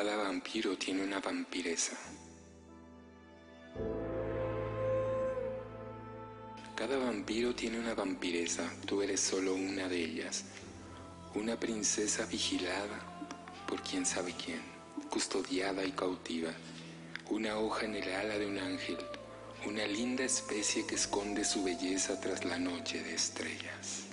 Cada vampiro tiene una vampiresa. Cada vampiro tiene una vampiresa, tú eres solo una de ellas. Una princesa vigilada por quién sabe quién, custodiada y cautiva. Una hoja en el ala de un ángel, una linda especie que esconde su belleza tras la noche de estrellas.